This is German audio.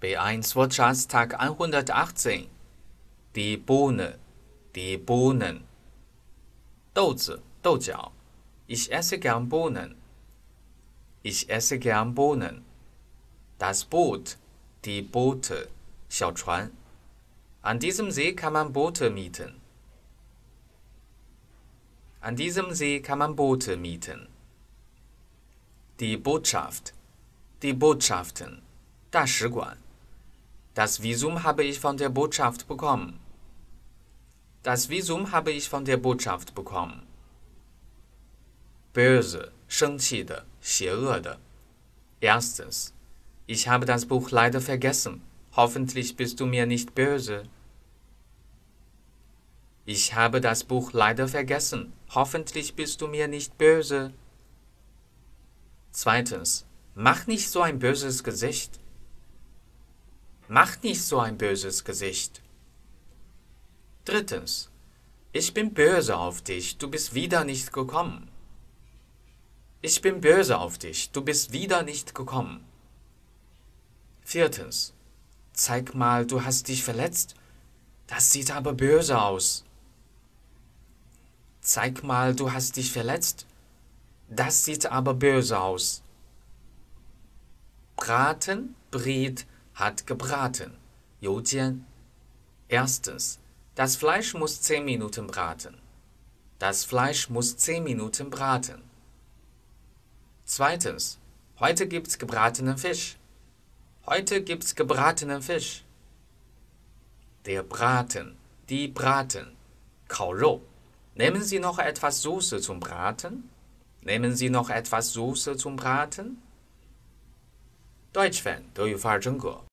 B1 Wortschatztag 118. Die Bohne, die Bohnen. 豆子，豆角。Ich esse gern Bohnen. Ich esse gern Bohnen. Das Boot, die Boote, 小船。An diesem See kann man Boote mieten. An diesem See kann man Boote mieten. Die Botschaft, die Botschaften, 大使馆。 Das Visum habe ich von der Botschaft bekommen. Das Visum habe ich von der Botschaft bekommen. Böse, 生气的，邪恶的。Erstens, ich habe das Buch leider vergessen. Hoffentlich bist du mir nicht böse. Ich habe das Buch leider vergessen. Hoffentlich bist du mir nicht böse. Zweitens, mach nicht so ein böses Gesicht. Mach nicht so ein böses Gesicht. Drittens. Ich bin böse auf dich, du bist wieder nicht gekommen. Ich bin böse auf dich, du bist wieder nicht gekommen. Viertens. Zeig mal, du hast dich verletzt. Das sieht aber böse aus. Zeig mal, du hast dich verletzt. Das sieht aber böse aus. Braten, Bret, hat gebraten. 油煎. Erstens. Das Fleisch muss 10 Minuten braten. Das Fleisch muss 10 Minuten braten. Zweitens. Heute gibt's gebratenen Fisch. Heute gibt's gebratenen Fisch. Der Braten, die Braten, 烤肉. Nehmen Sie noch etwas Soße zum Braten? Nehmen Sie noch etwas Soße zum Braten? Deutsch Fan 德语法尔真格。